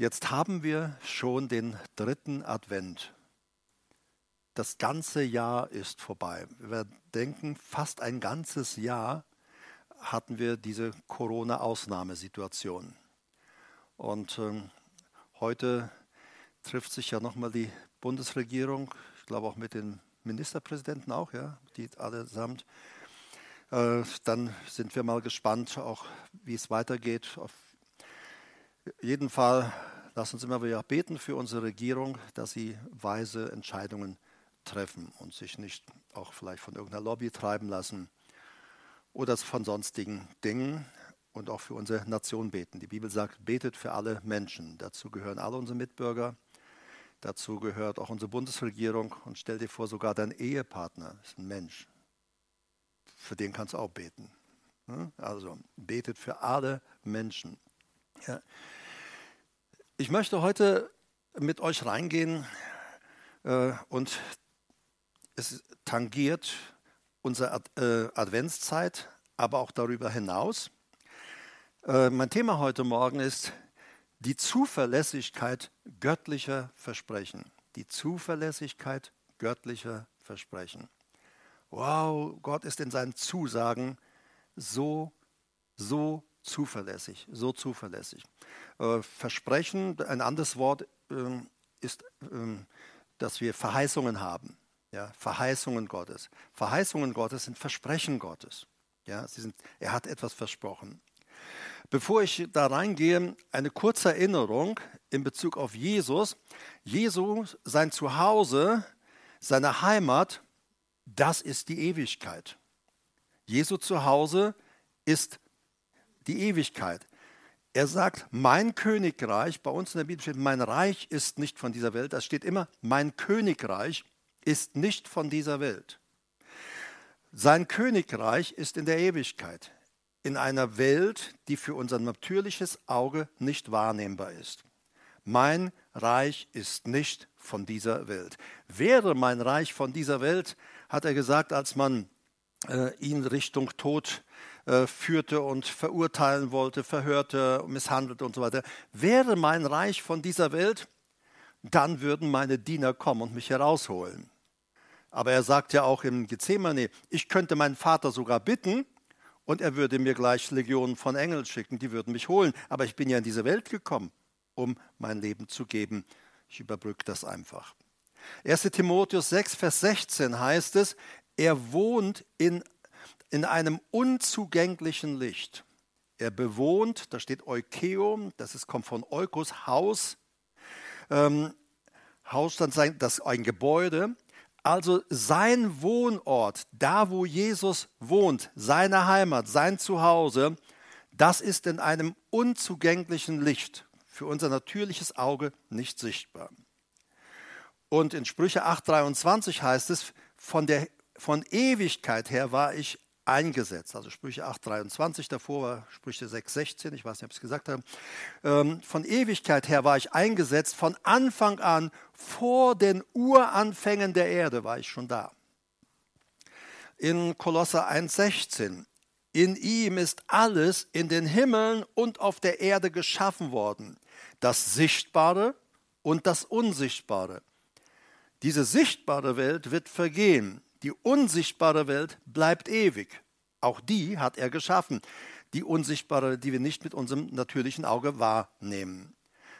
Jetzt haben wir schon den dritten Advent. Das ganze Jahr ist vorbei. Wir denken, fast ein ganzes Jahr hatten wir diese Corona-Ausnahmesituation. Und äh, heute trifft sich ja nochmal die Bundesregierung, ich glaube auch mit den Ministerpräsidenten auch, ja, die allesamt. Äh, dann sind wir mal gespannt, auch wie es weitergeht. Auf jeden Fall, lass uns immer wieder beten für unsere Regierung, dass sie weise Entscheidungen treffen und sich nicht auch vielleicht von irgendeiner Lobby treiben lassen oder von sonstigen Dingen und auch für unsere Nation beten. Die Bibel sagt, betet für alle Menschen. Dazu gehören alle unsere Mitbürger, dazu gehört auch unsere Bundesregierung und stell dir vor, sogar dein Ehepartner ist ein Mensch. Für den kannst du auch beten. Also betet für alle Menschen. Ja. Ich möchte heute mit euch reingehen äh, und es tangiert unsere Ad äh, Adventszeit, aber auch darüber hinaus. Äh, mein Thema heute Morgen ist die Zuverlässigkeit göttlicher Versprechen. Die Zuverlässigkeit göttlicher Versprechen. Wow, Gott ist in seinen Zusagen so, so zuverlässig, so zuverlässig. Äh, Versprechen, ein anderes Wort äh, ist, äh, dass wir Verheißungen haben. Ja, Verheißungen Gottes. Verheißungen Gottes sind Versprechen Gottes. Ja, sie sind, er hat etwas versprochen. Bevor ich da reingehe, eine kurze Erinnerung in Bezug auf Jesus. Jesus, sein Zuhause, seine Heimat, das ist die Ewigkeit. Jesu Zuhause ist die Ewigkeit. Er sagt, mein Königreich, bei uns in der Bibel steht, mein Reich ist nicht von dieser Welt. Da steht immer, mein Königreich ist nicht von dieser Welt. Sein Königreich ist in der Ewigkeit in einer Welt, die für unser natürliches Auge nicht wahrnehmbar ist. Mein Reich ist nicht von dieser Welt. Wäre mein Reich von dieser Welt, hat er gesagt, als man äh, ihn Richtung Tod äh, führte und verurteilen wollte, verhörte, misshandelte und so weiter. Wäre mein Reich von dieser Welt, dann würden meine Diener kommen und mich herausholen. Aber er sagt ja auch im Gethsemane, ich könnte meinen Vater sogar bitten, und er würde mir gleich Legionen von Engeln schicken, die würden mich holen. Aber ich bin ja in diese Welt gekommen, um mein Leben zu geben. Ich überbrücke das einfach. 1 Timotheus 6, Vers 16 heißt es, er wohnt in, in einem unzugänglichen Licht. Er bewohnt, da steht Eukeum, das ist, kommt von Eukos, Haus. Ähm, Haus, dann sein, das ein Gebäude. Also sein Wohnort, da wo Jesus wohnt, seine Heimat, sein Zuhause, das ist in einem unzugänglichen Licht, für unser natürliches Auge nicht sichtbar. Und in Sprüche 8:23 heißt es, von, der, von Ewigkeit her war ich eingesetzt. Also Sprüche 8,23, davor war Sprüche 6,16, ich weiß nicht, ob ich es gesagt habe. Ähm, von Ewigkeit her war ich eingesetzt, von Anfang an, vor den Uranfängen der Erde war ich schon da. In Kolosser 1,16, in ihm ist alles in den Himmeln und auf der Erde geschaffen worden, das Sichtbare und das Unsichtbare. Diese sichtbare Welt wird vergehen, die unsichtbare Welt bleibt ewig. Auch die hat er geschaffen. Die unsichtbare, die wir nicht mit unserem natürlichen Auge wahrnehmen.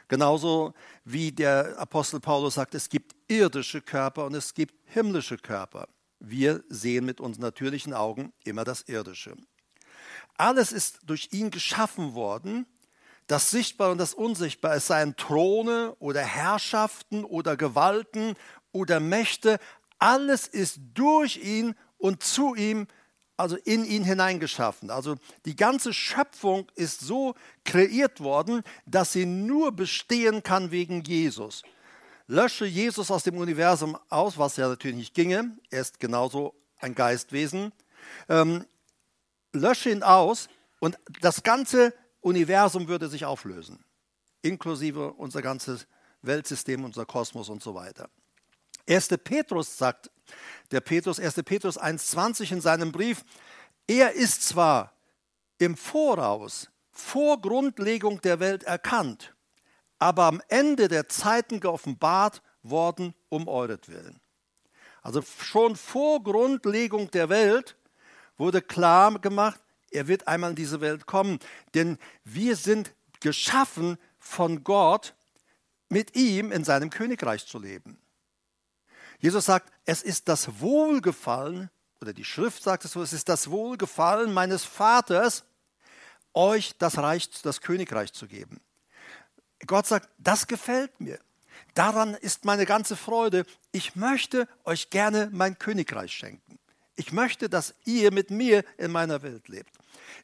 Genauso wie der Apostel Paulus sagt, es gibt irdische Körper und es gibt himmlische Körper. Wir sehen mit unseren natürlichen Augen immer das Irdische. Alles ist durch ihn geschaffen worden, das Sichtbare und das Unsichtbare, es seien Throne oder Herrschaften oder Gewalten oder Mächte, alles ist durch ihn und zu ihm, also in ihn hineingeschaffen. Also die ganze Schöpfung ist so kreiert worden, dass sie nur bestehen kann wegen Jesus. Lösche Jesus aus dem Universum aus, was ja natürlich nicht ginge. Er ist genauso ein Geistwesen. Ähm, lösche ihn aus und das ganze Universum würde sich auflösen, inklusive unser ganzes Weltsystem, unser Kosmos und so weiter. 1. Petrus sagt, der Petrus, 1. Petrus 1,20 in seinem Brief, er ist zwar im Voraus, vor Grundlegung der Welt erkannt, aber am Ende der Zeiten geoffenbart worden um euretwillen. Also schon vor Grundlegung der Welt wurde klar gemacht, er wird einmal in diese Welt kommen. Denn wir sind geschaffen von Gott, mit ihm in seinem Königreich zu leben. Jesus sagt, es ist das Wohlgefallen, oder die Schrift sagt es so, es ist das Wohlgefallen meines Vaters, euch das Reich, das Königreich zu geben. Gott sagt, das gefällt mir. Daran ist meine ganze Freude. Ich möchte euch gerne mein Königreich schenken. Ich möchte, dass ihr mit mir in meiner Welt lebt.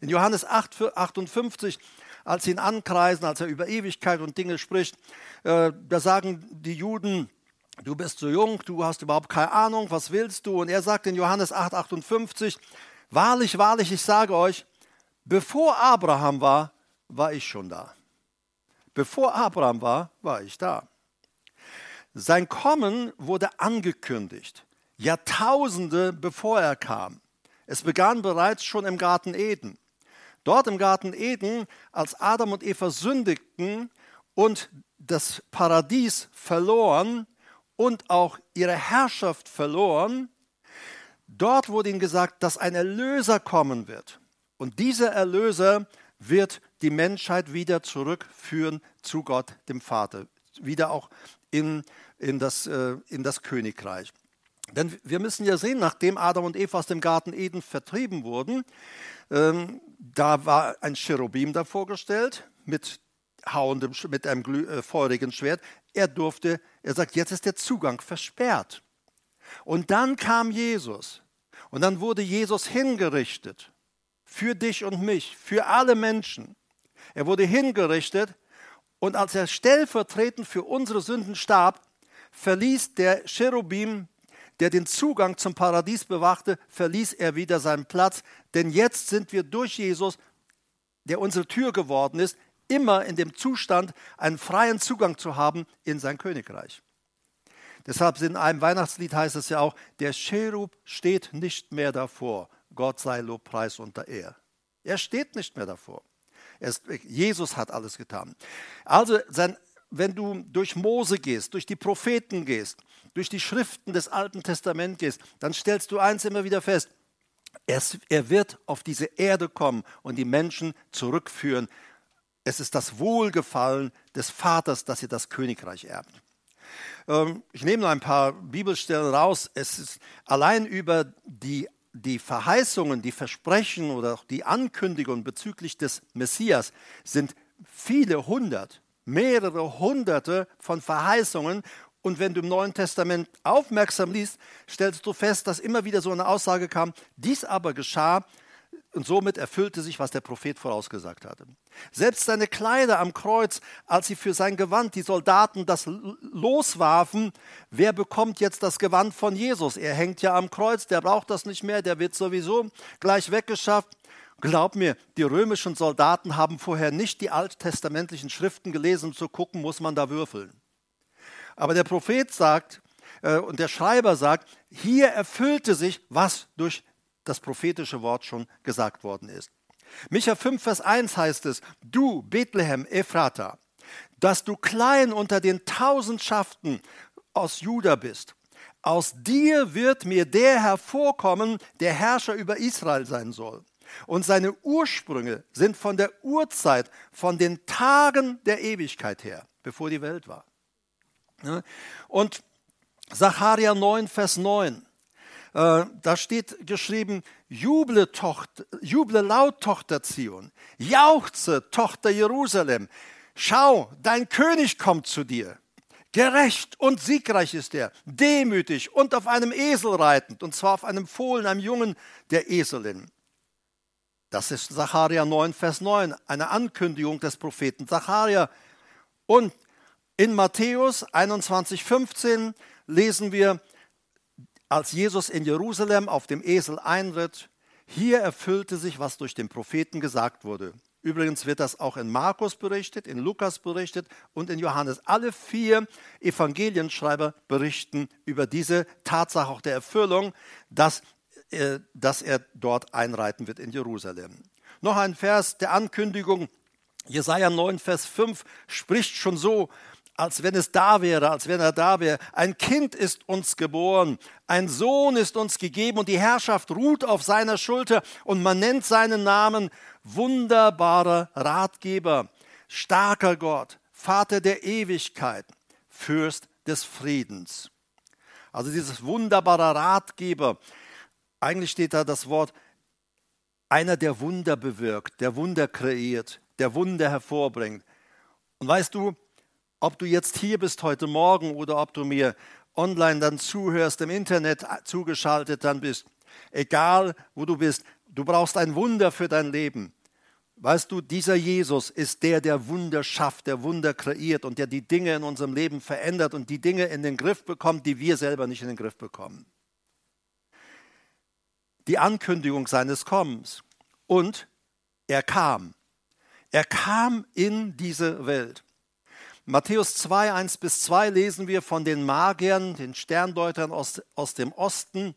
In Johannes 8, 58, als sie ihn ankreisen, als er über Ewigkeit und Dinge spricht, äh, da sagen die Juden, du bist so jung, du hast überhaupt keine Ahnung, was willst du? Und er sagt in Johannes 8, 58, wahrlich, wahrlich, ich sage euch, bevor Abraham war, war ich schon da. Bevor Abraham war, war ich da. Sein Kommen wurde angekündigt, Jahrtausende bevor er kam. Es begann bereits schon im Garten Eden. Dort im Garten Eden, als Adam und Eva sündigten und das Paradies verloren und auch ihre Herrschaft verloren, dort wurde ihnen gesagt, dass ein Erlöser kommen wird. Und dieser Erlöser wird die Menschheit wieder zurückführen zu Gott, dem Vater, wieder auch in, in, das, äh, in das Königreich. Denn wir müssen ja sehen, nachdem Adam und Eva aus dem Garten Eden vertrieben wurden, ähm, da war ein Cherubim davor gestellt mit, hauendem, mit einem glüh, äh, feurigen Schwert. Er durfte, er sagt, jetzt ist der Zugang versperrt. Und dann kam Jesus. Und dann wurde Jesus hingerichtet. Für dich und mich, für alle Menschen. Er wurde hingerichtet. Und als er stellvertretend für unsere Sünden starb, verließ der Cherubim der den Zugang zum Paradies bewachte, verließ er wieder seinen Platz. Denn jetzt sind wir durch Jesus, der unsere Tür geworden ist, immer in dem Zustand, einen freien Zugang zu haben in sein Königreich. Deshalb in einem Weihnachtslied heißt es ja auch, der Cherub steht nicht mehr davor. Gott sei Lob, Preis und der Ehr. Er steht nicht mehr davor. Ist, Jesus hat alles getan. Also sein wenn du durch Mose gehst, durch die Propheten gehst, durch die Schriften des Alten Testaments gehst, dann stellst du eins immer wieder fest. Er wird auf diese Erde kommen und die Menschen zurückführen. Es ist das Wohlgefallen des Vaters, dass ihr das Königreich erbt. Ähm, ich nehme noch ein paar Bibelstellen raus. Es ist allein über die, die Verheißungen, die Versprechen oder auch die Ankündigungen bezüglich des Messias sind viele hundert mehrere hunderte von Verheißungen. Und wenn du im Neuen Testament aufmerksam liest, stellst du fest, dass immer wieder so eine Aussage kam, dies aber geschah und somit erfüllte sich, was der Prophet vorausgesagt hatte. Selbst seine Kleider am Kreuz, als sie für sein Gewand die Soldaten das loswarfen, wer bekommt jetzt das Gewand von Jesus? Er hängt ja am Kreuz, der braucht das nicht mehr, der wird sowieso gleich weggeschafft. Glaub mir, die römischen Soldaten haben vorher nicht die alttestamentlichen Schriften gelesen, um zu gucken, muss man da würfeln. Aber der Prophet sagt äh, und der Schreiber sagt, hier erfüllte sich, was durch das prophetische Wort schon gesagt worden ist. Micha 5, Vers 1 heißt es, du Bethlehem Ephrata, dass du klein unter den Tausendschaften aus Juda bist. Aus dir wird mir der hervorkommen, der Herrscher über Israel sein soll. Und seine Ursprünge sind von der Urzeit, von den Tagen der Ewigkeit her, bevor die Welt war. Und Sacharja 9, Vers 9, äh, da steht geschrieben, juble, Tochter, juble laut, Tochter Zion, jauchze, Tochter Jerusalem, schau, dein König kommt zu dir. Gerecht und siegreich ist er, demütig und auf einem Esel reitend, und zwar auf einem Fohlen, einem Jungen der Eselin. Das ist Sacharja 9, Vers 9, eine Ankündigung des Propheten Sacharja. Und in Matthäus 21, 15 lesen wir, als Jesus in Jerusalem auf dem Esel einritt, hier erfüllte sich, was durch den Propheten gesagt wurde. Übrigens wird das auch in Markus berichtet, in Lukas berichtet und in Johannes. Alle vier Evangelienschreiber berichten über diese Tatsache auch der Erfüllung, dass äh, dass er dort einreiten wird in Jerusalem. Noch ein Vers der Ankündigung Jesaja 9, Vers 5 spricht schon so, als wenn es da wäre, als wenn er da wäre. Ein Kind ist uns geboren, ein Sohn ist uns gegeben und die Herrschaft ruht auf seiner Schulter und man nennt seinen Namen wunderbarer Ratgeber, starker Gott, Vater der Ewigkeit, Fürst des Friedens. Also dieses wunderbare Ratgeber, eigentlich steht da das Wort einer, der Wunder bewirkt, der Wunder kreiert, der Wunder hervorbringt. Und weißt du, ob du jetzt hier bist heute Morgen oder ob du mir online dann zuhörst, im Internet zugeschaltet dann bist, egal wo du bist, du brauchst ein Wunder für dein Leben. Weißt du, dieser Jesus ist der, der Wunder schafft, der Wunder kreiert und der die Dinge in unserem Leben verändert und die Dinge in den Griff bekommt, die wir selber nicht in den Griff bekommen. Die Ankündigung seines Kommens. Und er kam. Er kam in diese Welt. Matthäus 2, 1 bis 2 lesen wir von den Magiern, den Sterndeutern aus, aus dem Osten.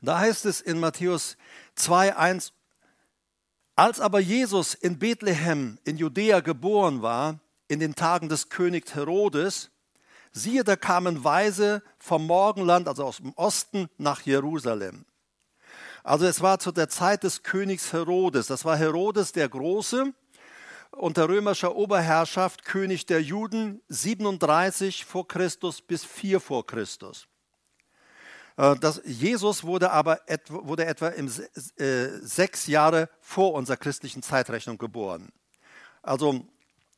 Da heißt es in Matthäus 2, 1, als aber Jesus in Bethlehem in Judäa geboren war, in den Tagen des Königs Herodes, siehe, da kamen Weise vom Morgenland, also aus dem Osten, nach Jerusalem. Also es war zu der Zeit des Königs Herodes. Das war Herodes der Große unter römischer Oberherrschaft König der Juden 37 vor Christus bis 4 vor Christus. Äh, das, Jesus wurde aber etwa, wurde etwa im, äh, sechs Jahre vor unserer christlichen Zeitrechnung geboren. Also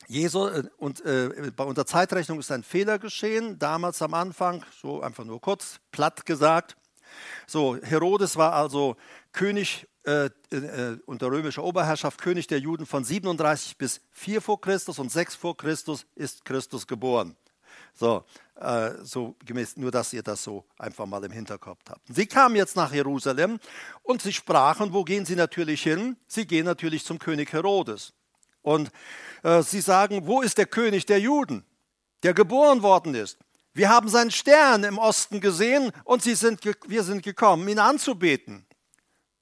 Jesus, äh, und äh, bei unserer Zeitrechnung ist ein Fehler geschehen, damals am Anfang, so einfach nur kurz, platt gesagt. So, Herodes war also König äh, äh, unter römischer Oberherrschaft König der Juden von 37 bis 4 vor Christus und 6 vor Christus ist Christus geboren. So, äh, so gemäß, nur dass ihr das so einfach mal im Hinterkopf habt. Sie kamen jetzt nach Jerusalem und sie sprachen, wo gehen sie natürlich hin? Sie gehen natürlich zum König Herodes. Und äh, sie sagen, wo ist der König der Juden, der geboren worden ist? Wir haben seinen Stern im Osten gesehen und sie sind, wir sind gekommen, ihn anzubeten.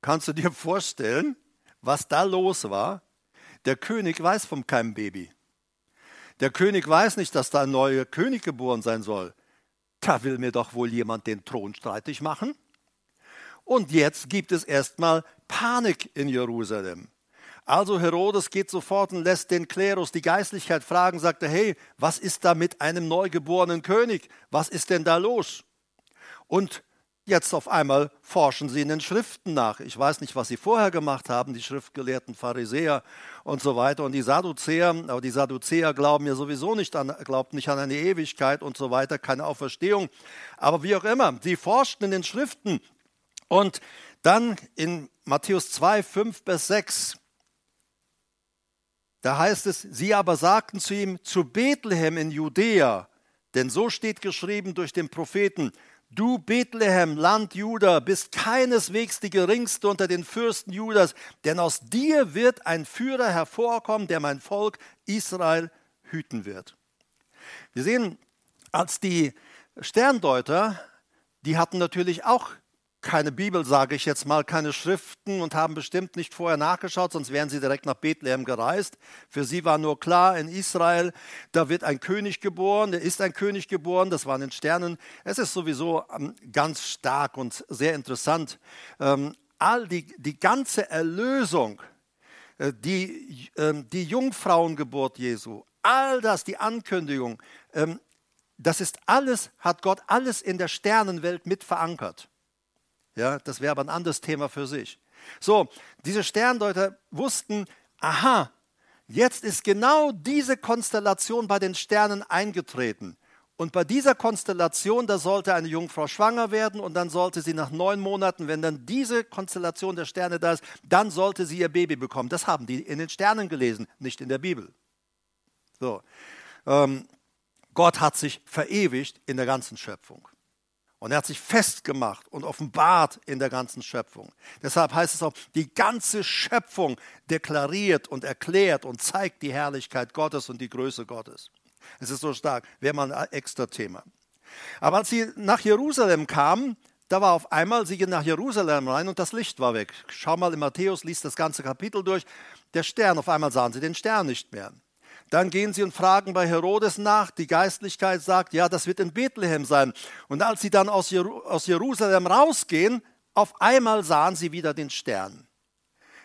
Kannst du dir vorstellen, was da los war? Der König weiß vom keinem Baby. Der König weiß nicht, dass da ein neuer König geboren sein soll. Da will mir doch wohl jemand den Thron streitig machen. Und jetzt gibt es erstmal Panik in Jerusalem. Also Herodes geht sofort und lässt den Klerus, die Geistlichkeit fragen, sagt er, hey, was ist da mit einem neugeborenen König? Was ist denn da los? Und Jetzt auf einmal forschen sie in den Schriften nach. Ich weiß nicht, was sie vorher gemacht haben, die schriftgelehrten Pharisäer und so weiter und die Sadduzäer, aber die Sadduzäer glauben ja sowieso nicht an, glaubt nicht an eine Ewigkeit und so weiter, keine Auferstehung. Aber wie auch immer, sie forschten in den Schriften und dann in Matthäus 2, 5 bis 6, da heißt es, sie aber sagten zu ihm, zu Bethlehem in Judäa, denn so steht geschrieben durch den Propheten, Du Bethlehem, Land Juda, bist keineswegs die geringste unter den Fürsten Judas, denn aus dir wird ein Führer hervorkommen, der mein Volk Israel hüten wird. Wir sehen, als die Sterndeuter, die hatten natürlich auch keine Bibel, sage ich jetzt mal, keine Schriften und haben bestimmt nicht vorher nachgeschaut, sonst wären sie direkt nach Bethlehem gereist. Für sie war nur klar, in Israel, da wird ein König geboren, der ist ein König geboren, das waren in Sternen. Es ist sowieso ähm, ganz stark und sehr interessant. Ähm, all die, die ganze Erlösung, äh, die, ähm, die Jungfrauengeburt Jesu, all das, die Ankündigung, das ist alles, hat Gott alles in der Sternenwelt mit verankert. Ja, das wäre aber ein anderes Thema für sich. So, diese Sterndeuter wussten, aha, jetzt ist genau diese Konstellation bei den Sternen eingetreten. Und bei dieser Konstellation, da sollte eine Jungfrau schwanger werden und dann sollte sie nach neun Monaten, wenn dann diese Konstellation der Sterne da ist, dann sollte sie ihr Baby bekommen. Das haben die in den Sternen gelesen, nicht in der Bibel. So, ähm, Gott hat sich verewigt in der ganzen Schöpfung. Und er hat sich festgemacht und offenbart in der ganzen Schöpfung. Deshalb heißt es auch, die ganze Schöpfung deklariert und erklärt und zeigt die Herrlichkeit Gottes und die Größe Gottes. Es ist so stark, wäre mal ein extra Thema. Aber als sie nach Jerusalem kamen, da war auf einmal, sie gehen nach Jerusalem rein und das Licht war weg. Schau mal in Matthäus, liest das ganze Kapitel durch. Der Stern, auf einmal sahen sie den Stern nicht mehr. Dann gehen sie und fragen bei Herodes nach. Die Geistlichkeit sagt, ja, das wird in Bethlehem sein. Und als sie dann aus, Jerusalem rausgehen, auf einmal sahen sie wieder den Stern.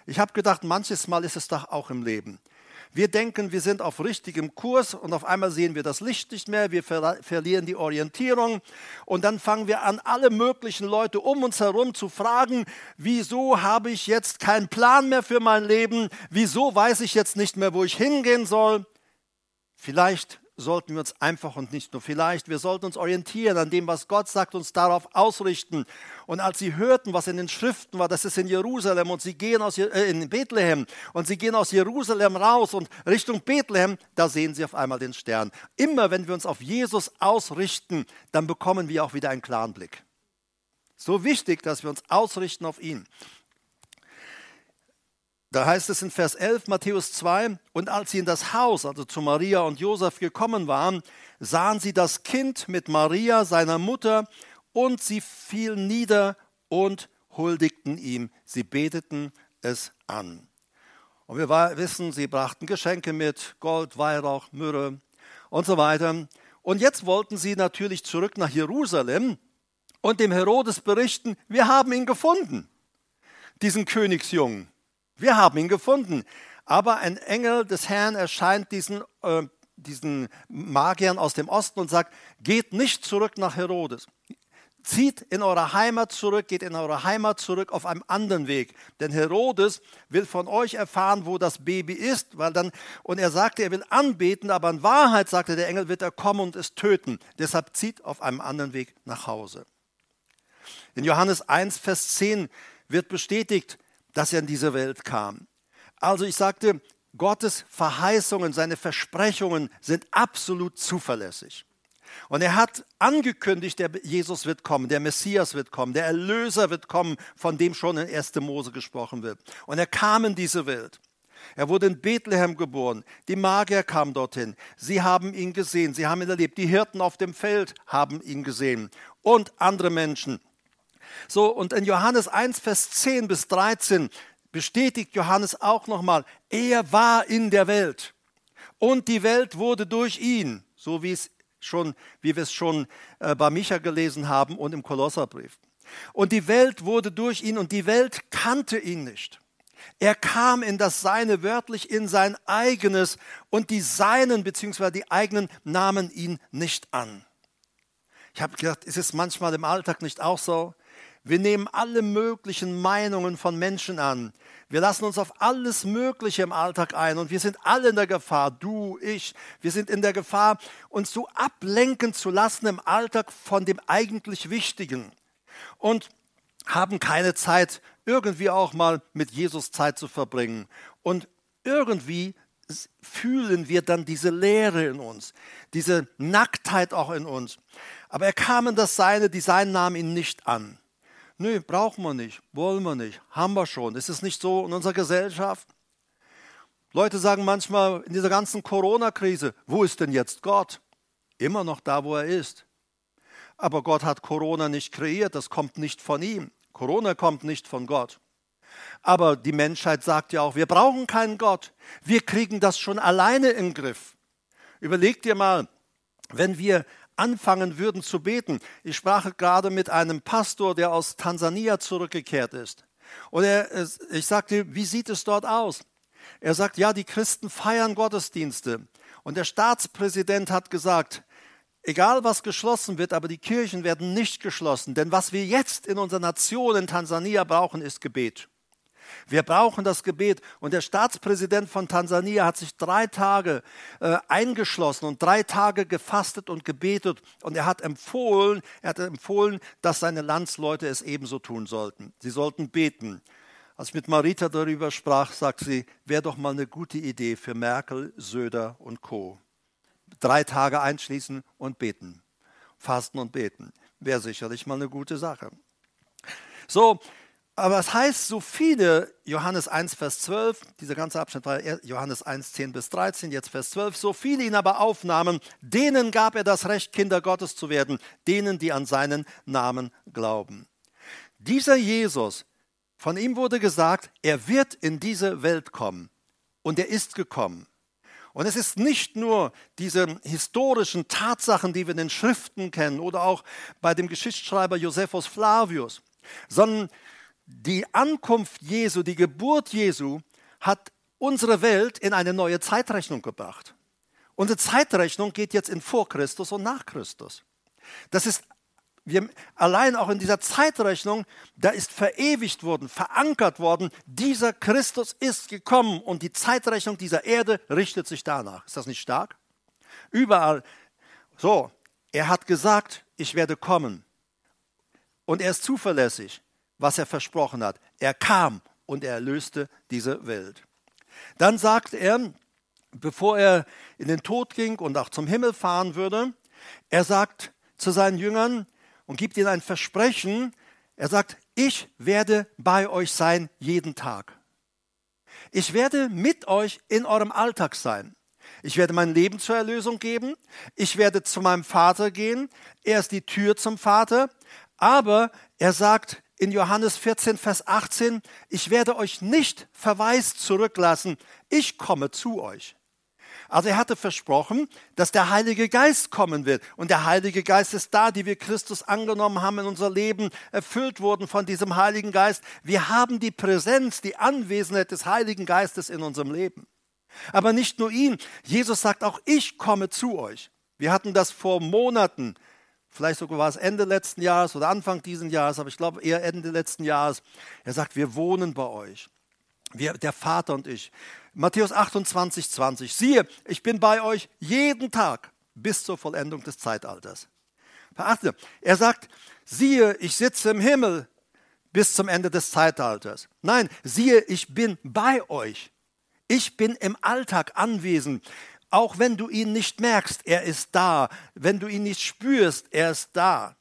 Ich habe gedacht, manches Mal ist es doch auch im Leben. Wir denken, wir sind auf richtigem Kurs und auf einmal sehen wir das Licht nicht mehr, wir ver verlieren die Orientierung und dann fangen wir an, alle möglichen Leute um uns herum zu fragen, wieso habe ich jetzt keinen Plan mehr für mein Leben, wieso weiß ich jetzt nicht mehr, wo ich hingehen soll. Vielleicht sollten wir uns einfach und nicht nur vielleicht, wir sollten uns orientieren an dem, was Gott sagt, uns darauf ausrichten. Und als sie hörten, was in den Schriften war, das ist in Jerusalem und sie gehen aus äh, in Bethlehem und sie gehen aus Jerusalem raus und Richtung Bethlehem, da sehen sie auf einmal den Stern. Immer wenn wir uns auf Jesus ausrichten, dann bekommen wir auch wieder einen klaren Blick. So wichtig, dass wir uns ausrichten auf ihn. Da heißt es in Vers 11 Matthäus 2, und als sie in das Haus, also zu Maria und Josef gekommen waren, sahen sie das Kind mit Maria, seiner Mutter, und sie fielen nieder und huldigten ihm. Sie beteten es an. Und wir wissen, sie brachten Geschenke mit, Gold, Weihrauch, Myrrhe und so weiter. Und jetzt wollten sie natürlich zurück nach Jerusalem und dem Herodes berichten, wir haben ihn gefunden, diesen Königsjungen. Wir haben ihn gefunden. Aber ein Engel des Herrn erscheint diesen, äh, diesen Magiern aus dem Osten und sagt, geht nicht zurück nach Herodes. Zieht in eure Heimat zurück, geht in eure Heimat zurück auf einem anderen Weg. Denn Herodes will von euch erfahren, wo das Baby ist, weil dann, und er sagte, er will anbeten, aber in Wahrheit, sagte der Engel, wird er kommen und es töten. Deshalb zieht auf einem anderen Weg nach Hause. In Johannes 1, Vers 10 wird bestätigt, dass er in diese Welt kam. Also ich sagte, Gottes Verheißungen, seine Versprechungen sind absolut zuverlässig. Und er hat angekündigt, der Jesus wird kommen, der Messias wird kommen, der Erlöser wird kommen, von dem schon in 1. Mose gesprochen wird. Und er kam in diese Welt. Er wurde in Bethlehem geboren. Die Magier kamen dorthin. Sie haben ihn gesehen. Sie haben ihn erlebt. Die Hirten auf dem Feld haben ihn gesehen. Und andere Menschen. So, und in Johannes 1, Vers 10 bis 13 bestätigt Johannes auch nochmal, er war in der Welt und die Welt wurde durch ihn, so wie es schon, wie wir es schon äh, bei Micha gelesen haben und im Kolosserbrief. Und die Welt wurde durch ihn und die Welt kannte ihn nicht. Er kam in das Seine, wörtlich in sein eigenes, und die Seinen bzw. die eigenen nahmen ihn nicht an. Ich habe gedacht, ist es manchmal im Alltag nicht auch so? Wir nehmen alle möglichen Meinungen von Menschen an. Wir lassen uns auf alles Mögliche im Alltag ein und wir sind alle in der Gefahr, du, ich, wir sind in der Gefahr, uns so ablenken zu lassen im Alltag von dem eigentlich Wichtigen und haben keine Zeit, irgendwie auch mal mit Jesus Zeit zu verbringen. Und irgendwie fühlen wir dann diese Leere in uns, diese Nacktheit auch in uns. Aber er kam in das Seine, die Seinen nahmen ihn nicht an. Nö, brauchen wir nicht, wollen wir nicht, haben wir schon. Ist es nicht so in unserer Gesellschaft? Leute sagen manchmal in dieser ganzen Corona-Krise, wo ist denn jetzt Gott? Immer noch da, wo er ist. Aber Gott hat Corona nicht kreiert, das kommt nicht von ihm. Corona kommt nicht von Gott. Aber die Menschheit sagt ja auch, wir brauchen keinen Gott. Wir kriegen das schon alleine im Griff. Überleg dir mal, wenn wir anfangen würden zu beten. Ich sprach gerade mit einem Pastor, der aus Tansania zurückgekehrt ist. Und er, ich sagte, wie sieht es dort aus? Er sagt, ja, die Christen feiern Gottesdienste. Und der Staatspräsident hat gesagt, egal was geschlossen wird, aber die Kirchen werden nicht geschlossen. Denn was wir jetzt in unserer Nation in Tansania brauchen, ist Gebet. Wir brauchen das Gebet. Und der Staatspräsident von Tansania hat sich drei Tage äh, eingeschlossen und drei Tage gefastet und gebetet. Und er hat empfohlen, er hat empfohlen, dass seine Landsleute es ebenso tun sollten. Sie sollten beten. Als ich mit Marita darüber sprach, sagt sie, wäre doch mal eine gute Idee für Merkel, Söder und Co. Drei Tage einschließen und beten. Fasten und beten. Wäre sicherlich mal eine gute Sache. So, aber es heißt, so viele, Johannes 1, Vers 12, dieser ganze Abschnitt war Johannes 1, 10 bis 13, jetzt Vers 12, so viele ihn aber aufnahmen, denen gab er das Recht, Kinder Gottes zu werden, denen, die an seinen Namen glauben. dieser Jesus, von ihm wurde gesagt, er wird in diese Welt kommen. Und er ist gekommen. Und es ist nicht nur diese historischen Tatsachen, die wir in den Schriften kennen oder auch bei dem Geschichtsschreiber Josephus Flavius, sondern die Ankunft Jesu, die Geburt Jesu hat unsere Welt in eine neue Zeitrechnung gebracht. Unsere Zeitrechnung geht jetzt in vor Christus und nach Christus. Das ist wir, allein auch in dieser Zeitrechnung, da ist verewigt worden, verankert worden, dieser Christus ist gekommen und die Zeitrechnung dieser Erde richtet sich danach. Ist das nicht stark? Überall. So, er hat gesagt, ich werde kommen. Und er ist zuverlässig, was er versprochen hat. Er kam und er erlöste diese Welt. Dann sagt er, bevor er in den Tod ging und auch zum Himmel fahren würde, er sagt zu seinen Jüngern, und gibt ihnen ein Versprechen. Er sagt, ich werde bei euch sein jeden Tag. Ich werde mit euch in eurem Alltag sein. Ich werde mein Leben zur Erlösung geben. Ich werde zu meinem Vater gehen. Er ist die Tür zum Vater. Aber er sagt in Johannes 14, Vers 18, ich werde euch nicht verwaist zurücklassen. Ich komme zu euch. Also er hatte versprochen, dass der Heilige Geist kommen wird. Und der Heilige Geist ist da, die wir Christus angenommen haben in unser Leben, erfüllt wurden von diesem Heiligen Geist. Wir haben die Präsenz, die Anwesenheit des Heiligen Geistes in unserem Leben. Aber nicht nur ihn. Jesus sagt auch, ich komme zu euch. Wir hatten das vor Monaten. Vielleicht sogar war es Ende letzten Jahres oder Anfang dieses Jahres, aber ich glaube eher Ende letzten Jahres. Er sagt, wir wohnen bei euch. Wir, der Vater und ich. Matthäus 28, 20. Siehe, ich bin bei euch jeden Tag bis zur Vollendung des Zeitalters. Verachte, er sagt, siehe, ich sitze im Himmel bis zum Ende des Zeitalters. Nein, siehe, ich bin bei euch. Ich bin im Alltag anwesend. Auch wenn du ihn nicht merkst, er ist da. Wenn du ihn nicht spürst, er ist da.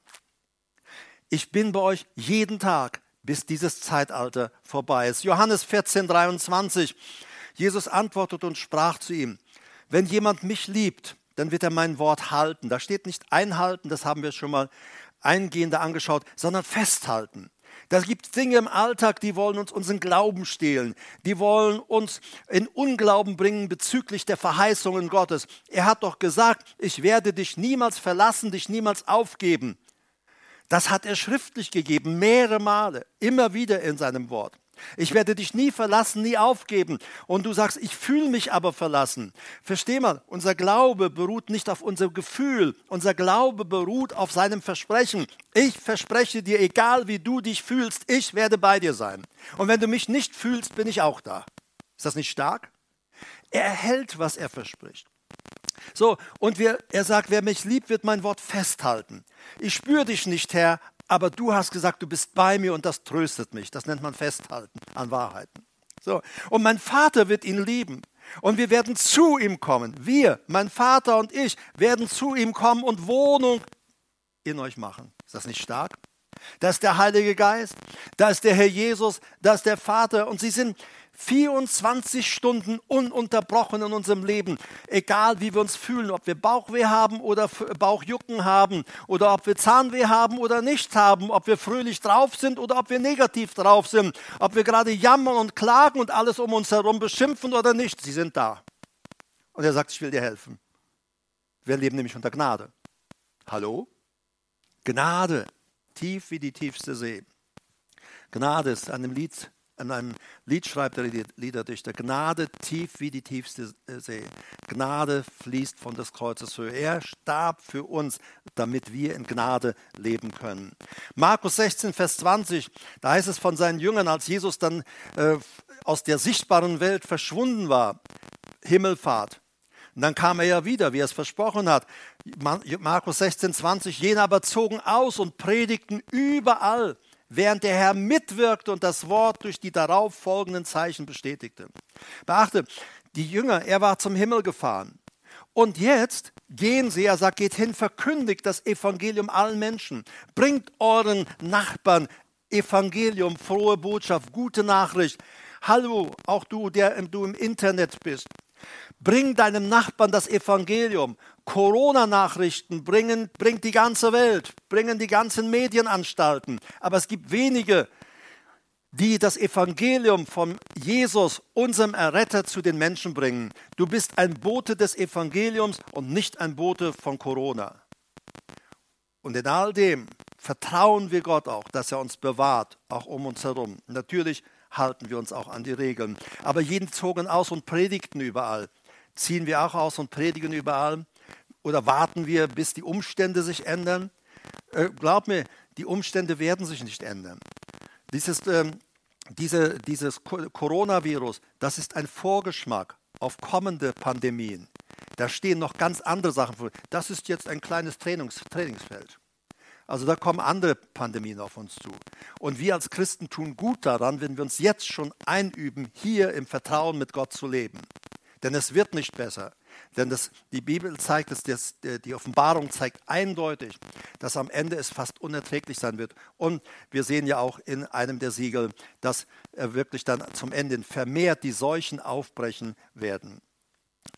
Ich bin bei euch jeden Tag, bis dieses Zeitalter vorbei ist. Johannes 14, 23. Jesus antwortete und sprach zu ihm, wenn jemand mich liebt, dann wird er mein Wort halten. Da steht nicht einhalten, das haben wir schon mal eingehender angeschaut, sondern festhalten. Da gibt Dinge im Alltag, die wollen uns unseren Glauben stehlen. Die wollen uns in Unglauben bringen bezüglich der Verheißungen Gottes. Er hat doch gesagt, ich werde dich niemals verlassen, dich niemals aufgeben. Das hat er schriftlich gegeben, mehrere Male, immer wieder in seinem Wort. Ich werde dich nie verlassen, nie aufgeben. Und du sagst, ich fühle mich aber verlassen. Versteh mal, unser Glaube beruht nicht auf unserem Gefühl. Unser Glaube beruht auf seinem Versprechen. Ich verspreche dir, egal wie du dich fühlst, ich werde bei dir sein. Und wenn du mich nicht fühlst, bin ich auch da. Ist das nicht stark? Er hält, was er verspricht. So, und wir, er sagt, wer mich liebt, wird mein Wort festhalten. Ich spüre dich nicht, Herr, aber du hast gesagt, du bist bei mir und das tröstet mich. Das nennt man Festhalten an Wahrheiten. So. Und mein Vater wird ihn lieben. Und wir werden zu ihm kommen. Wir, mein Vater und ich, werden zu ihm kommen und Wohnung in euch machen. Ist das nicht stark? Da ist der Heilige Geist, da ist der Herr Jesus, da ist der Vater und sie sind 24 Stunden ununterbrochen in unserem Leben, egal wie wir uns fühlen, ob wir Bauchweh haben oder Bauchjucken haben oder ob wir Zahnweh haben oder nicht haben, ob wir fröhlich drauf sind oder ob wir negativ drauf sind, ob wir gerade jammern und klagen und alles um uns herum beschimpfen oder nicht, sie sind da. Und er sagt, ich will dir helfen. Wir leben nämlich unter Gnade. Hallo? Gnade, tief wie die tiefste See. Gnade ist an dem Lied in einem Lied schreibt der Liederdichter, Gnade tief wie die tiefste See. Gnade fließt von des Kreuzes Höhe. Er starb für uns, damit wir in Gnade leben können. Markus 16, Vers 20, da heißt es von seinen Jüngern, als Jesus dann äh, aus der sichtbaren Welt verschwunden war, Himmelfahrt. Und dann kam er ja wieder, wie er es versprochen hat. Markus 16, 20, jene aber zogen aus und predigten überall während der Herr mitwirkte und das Wort durch die darauf folgenden Zeichen bestätigte. Beachte, die Jünger, er war zum Himmel gefahren. Und jetzt gehen sie, er sagt, geht hin, verkündigt das Evangelium allen Menschen. Bringt euren Nachbarn Evangelium, frohe Botschaft, gute Nachricht. Hallo, auch du, der du im Internet bist. Bring deinem Nachbarn das Evangelium. Corona-Nachrichten bringen, bringt die ganze Welt, bringen die ganzen Medienanstalten. Aber es gibt wenige, die das Evangelium von Jesus, unserem Erretter, zu den Menschen bringen. Du bist ein Bote des Evangeliums und nicht ein Bote von Corona. Und in all dem vertrauen wir Gott auch, dass er uns bewahrt, auch um uns herum. Natürlich halten wir uns auch an die Regeln. Aber jeden zogen aus und predigten überall. Ziehen wir auch aus und predigen überall? Oder warten wir, bis die Umstände sich ändern? Äh, glaub mir, die Umstände werden sich nicht ändern. Dieses, ähm, diese, dieses Coronavirus, das ist ein Vorgeschmack auf kommende Pandemien. Da stehen noch ganz andere Sachen vor. Das ist jetzt ein kleines Trainings, Trainingsfeld. Also da kommen andere Pandemien auf uns zu. Und wir als Christen tun gut daran, wenn wir uns jetzt schon einüben, hier im Vertrauen mit Gott zu leben. Denn es wird nicht besser. Denn das, die Bibel zeigt es, das, die Offenbarung zeigt eindeutig, dass am Ende es fast unerträglich sein wird. Und wir sehen ja auch in einem der Siegel, dass wirklich dann zum Ende vermehrt die Seuchen aufbrechen werden.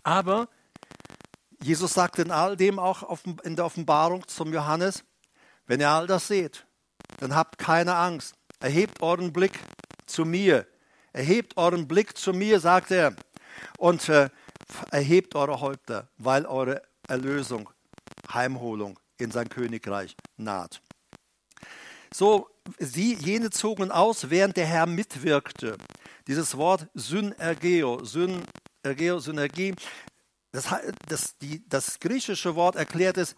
Aber Jesus sagt in all dem auch in der Offenbarung zum Johannes, wenn ihr all das seht, dann habt keine Angst. Erhebt euren Blick zu mir. Erhebt euren Blick zu mir, sagt er. Und äh, erhebt eure Häupter, weil eure Erlösung, Heimholung in sein Königreich naht. So, sie, jene zogen aus, während der Herr mitwirkte. Dieses Wort Synergeo, Synergeo, Synergie, das, das, die, das griechische Wort erklärt es,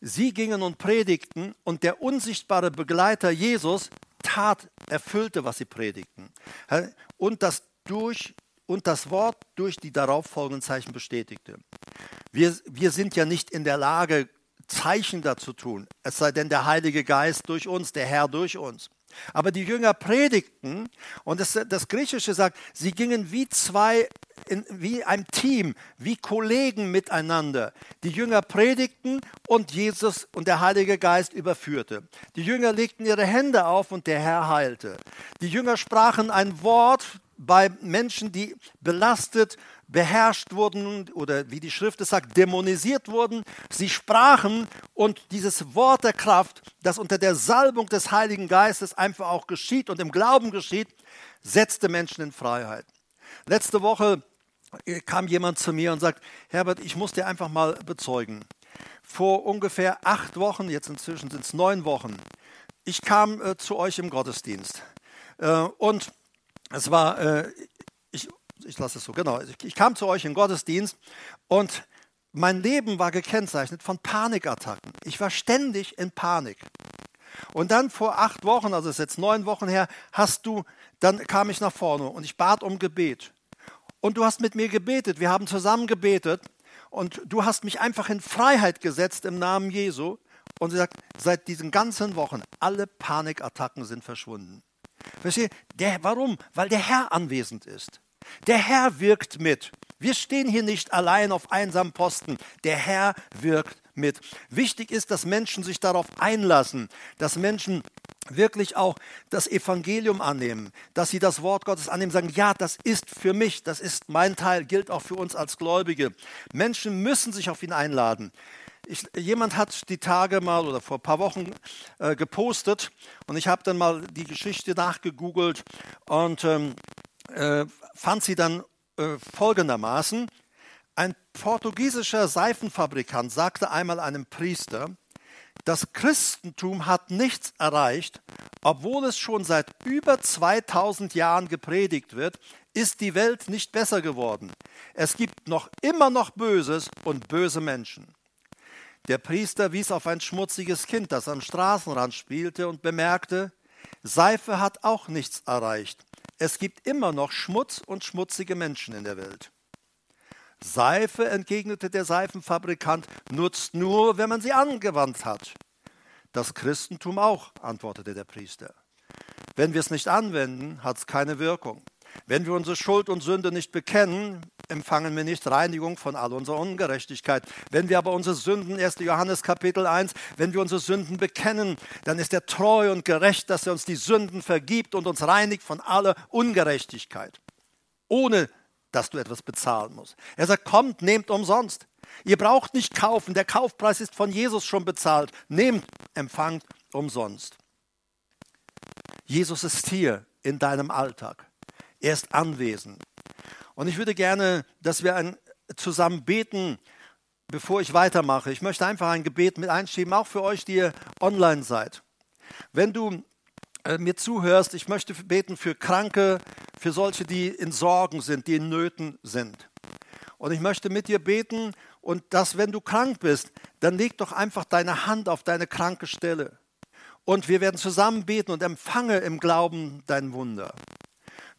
sie gingen und predigten und der unsichtbare Begleiter Jesus tat, erfüllte, was sie predigten. Und das durch und das Wort durch die darauffolgenden Zeichen bestätigte. Wir, wir sind ja nicht in der Lage, Zeichen dazu tun, es sei denn der Heilige Geist durch uns, der Herr durch uns. Aber die Jünger predigten und das, das Griechische sagt, sie gingen wie zwei, in, wie ein Team, wie Kollegen miteinander. Die Jünger predigten und Jesus und der Heilige Geist überführte. Die Jünger legten ihre Hände auf und der Herr heilte. Die Jünger sprachen ein Wort bei Menschen, die belastet, beherrscht wurden oder wie die Schrift es sagt, dämonisiert wurden. Sie sprachen und dieses Wort der Kraft, das unter der Salbung des Heiligen Geistes einfach auch geschieht und im Glauben geschieht, setzte Menschen in Freiheit. Letzte Woche kam jemand zu mir und sagt, Herbert, ich muss dir einfach mal bezeugen. Vor ungefähr acht Wochen, jetzt inzwischen sind es neun Wochen, ich kam äh, zu euch im Gottesdienst. Äh, und es war, äh, ich, ich lasse es so, genau. Ich, ich kam zu euch im Gottesdienst und mein Leben war gekennzeichnet von Panikattacken. Ich war ständig in Panik. Und dann vor acht Wochen, also ist jetzt neun Wochen her, hast du, dann kam ich nach vorne und ich bat um Gebet. Und du hast mit mir gebetet. Wir haben zusammen gebetet und du hast mich einfach in Freiheit gesetzt im Namen Jesu. Und sie sagt, seit diesen ganzen Wochen, alle Panikattacken sind verschwunden. Verstehe? Der, warum? Weil der Herr anwesend ist. Der Herr wirkt mit. Wir stehen hier nicht allein auf einsamen Posten. Der Herr wirkt mit. Wichtig ist, dass Menschen sich darauf einlassen, dass Menschen wirklich auch das Evangelium annehmen, dass sie das Wort Gottes annehmen, sagen, ja, das ist für mich, das ist mein Teil, gilt auch für uns als Gläubige. Menschen müssen sich auf ihn einladen. Ich, jemand hat die Tage mal oder vor ein paar Wochen äh, gepostet und ich habe dann mal die Geschichte nachgegoogelt und ähm, äh, fand sie dann äh, folgendermaßen. Ein portugiesischer Seifenfabrikant sagte einmal einem Priester, das Christentum hat nichts erreicht, obwohl es schon seit über 2000 Jahren gepredigt wird, ist die Welt nicht besser geworden. Es gibt noch immer noch Böses und böse Menschen. Der Priester wies auf ein schmutziges Kind, das am Straßenrand spielte, und bemerkte, Seife hat auch nichts erreicht. Es gibt immer noch Schmutz und schmutzige Menschen in der Welt. Seife, entgegnete der Seifenfabrikant, nutzt nur, wenn man sie angewandt hat. Das Christentum auch, antwortete der Priester. Wenn wir es nicht anwenden, hat es keine Wirkung. Wenn wir unsere Schuld und Sünde nicht bekennen, empfangen wir nicht Reinigung von all unserer Ungerechtigkeit. Wenn wir aber unsere Sünden, 1. Johannes Kapitel 1, wenn wir unsere Sünden bekennen, dann ist er treu und gerecht, dass er uns die Sünden vergibt und uns reinigt von aller Ungerechtigkeit. Ohne dass du etwas bezahlen musst. Er sagt, kommt, nehmt umsonst. Ihr braucht nicht kaufen, der Kaufpreis ist von Jesus schon bezahlt. Nehmt, empfangt umsonst. Jesus ist hier in deinem Alltag. Er ist anwesend. Und ich würde gerne, dass wir ein, zusammen beten, bevor ich weitermache. Ich möchte einfach ein Gebet mit einschieben, auch für euch, die ihr online seid. Wenn du äh, mir zuhörst, ich möchte beten für Kranke, für solche, die in Sorgen sind, die in Nöten sind. Und ich möchte mit dir beten und dass, wenn du krank bist, dann leg doch einfach deine Hand auf deine kranke Stelle. Und wir werden zusammen beten und empfange im Glauben dein Wunder.